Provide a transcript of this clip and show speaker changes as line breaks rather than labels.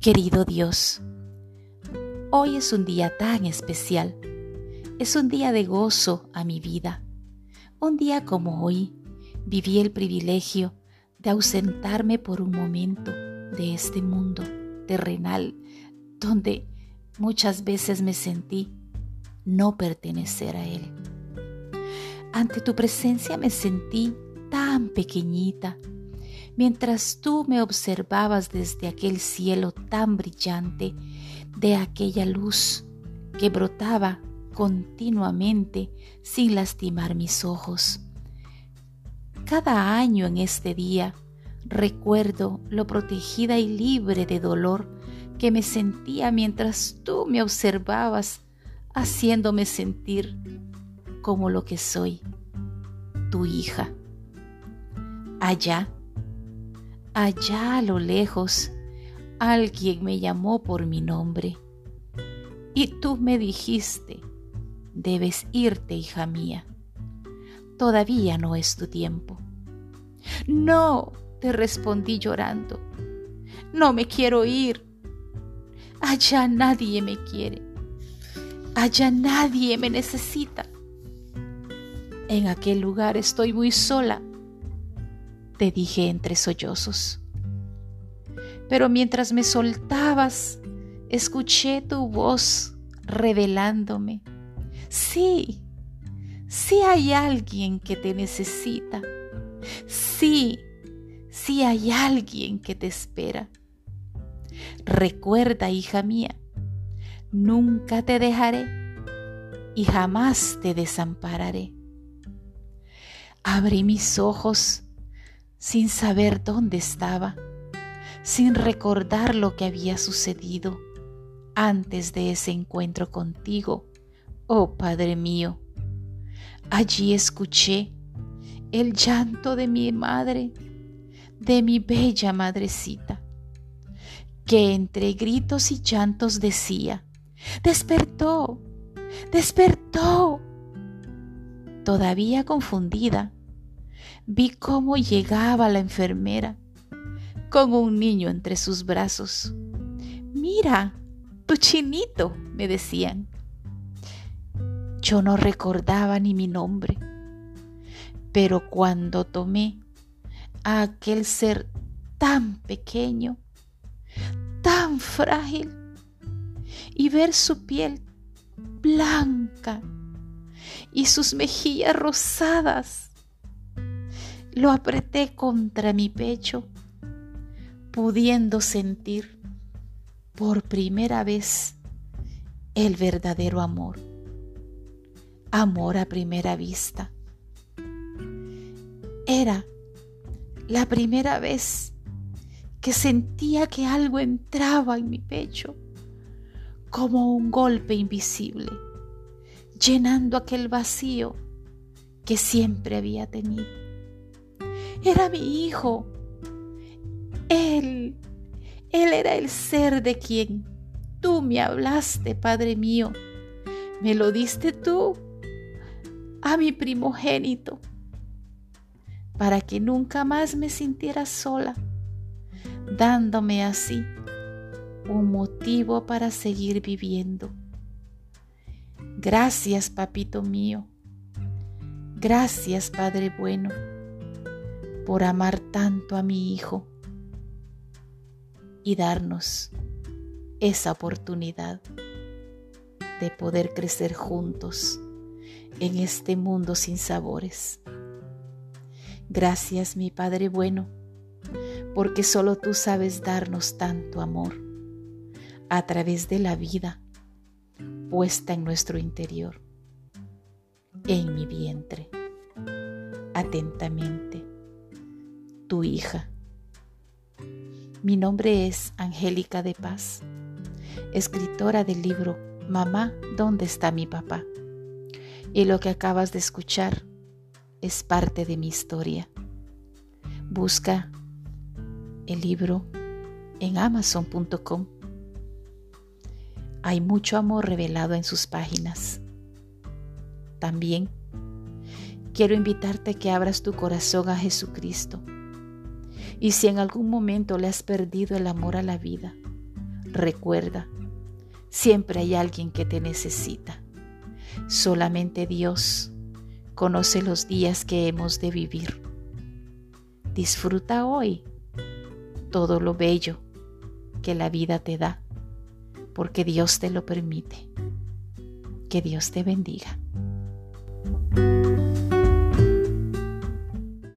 Querido Dios, hoy es un día tan especial. Es un día de gozo a mi vida. Un día como hoy viví el privilegio de ausentarme por un momento de este mundo terrenal donde muchas veces me sentí no pertenecer a él. Ante tu presencia me sentí tan pequeñita, mientras tú me observabas desde aquel cielo tan brillante, de aquella luz que brotaba continuamente sin lastimar mis ojos. Cada año en este día recuerdo lo protegida y libre de dolor que me sentía mientras tú me observabas, haciéndome sentir como lo que soy, tu hija. Allá, allá a lo lejos, alguien me llamó por mi nombre. Y tú me dijiste, debes irte, hija mía. Todavía no es tu tiempo. No, te respondí llorando. No me quiero ir. Allá nadie me quiere. Allá nadie me necesita. En aquel lugar estoy muy sola, te dije entre sollozos. Pero mientras me soltabas, escuché tu voz revelándome. Sí, sí hay alguien que te necesita. Sí, sí hay alguien que te espera. Recuerda, hija mía, nunca te dejaré y jamás te desampararé. Abrí mis ojos sin saber dónde estaba, sin recordar lo que había sucedido antes de ese encuentro contigo, oh Padre mío. Allí escuché el llanto de mi madre, de mi bella madrecita que entre gritos y llantos decía, despertó, despertó. Todavía confundida, vi cómo llegaba la enfermera con un niño entre sus brazos. Mira, tu chinito, me decían. Yo no recordaba ni mi nombre, pero cuando tomé a aquel ser tan pequeño, tan frágil y ver su piel blanca y sus mejillas rosadas. Lo apreté contra mi pecho, pudiendo sentir por primera vez el verdadero amor. Amor a primera vista. Era la primera vez que sentía que algo entraba en mi pecho como un golpe invisible, llenando aquel vacío que siempre había tenido. Era mi hijo. Él, él era el ser de quien tú me hablaste, Padre mío. Me lo diste tú a mi primogénito, para que nunca más me sintiera sola dándome así un motivo para seguir viviendo. Gracias, papito mío. Gracias, Padre bueno, por amar tanto a mi Hijo y darnos esa oportunidad de poder crecer juntos en este mundo sin sabores. Gracias, mi Padre bueno porque solo tú sabes darnos tanto amor a través de la vida puesta en nuestro interior, en mi vientre. Atentamente, tu hija. Mi nombre es Angélica de Paz, escritora del libro Mamá, ¿dónde está mi papá? Y lo que acabas de escuchar es parte de mi historia. Busca el libro en amazon.com. Hay mucho amor revelado en sus páginas. También quiero invitarte a que abras tu corazón a Jesucristo. Y si en algún momento le has perdido el amor a la vida, Recuerda, siempre hay alguien que te necesita. Solamente Dios conoce los días que hemos de vivir. Disfruta hoy todo lo bello que la vida te da, porque Dios te lo permite. Que Dios te bendiga.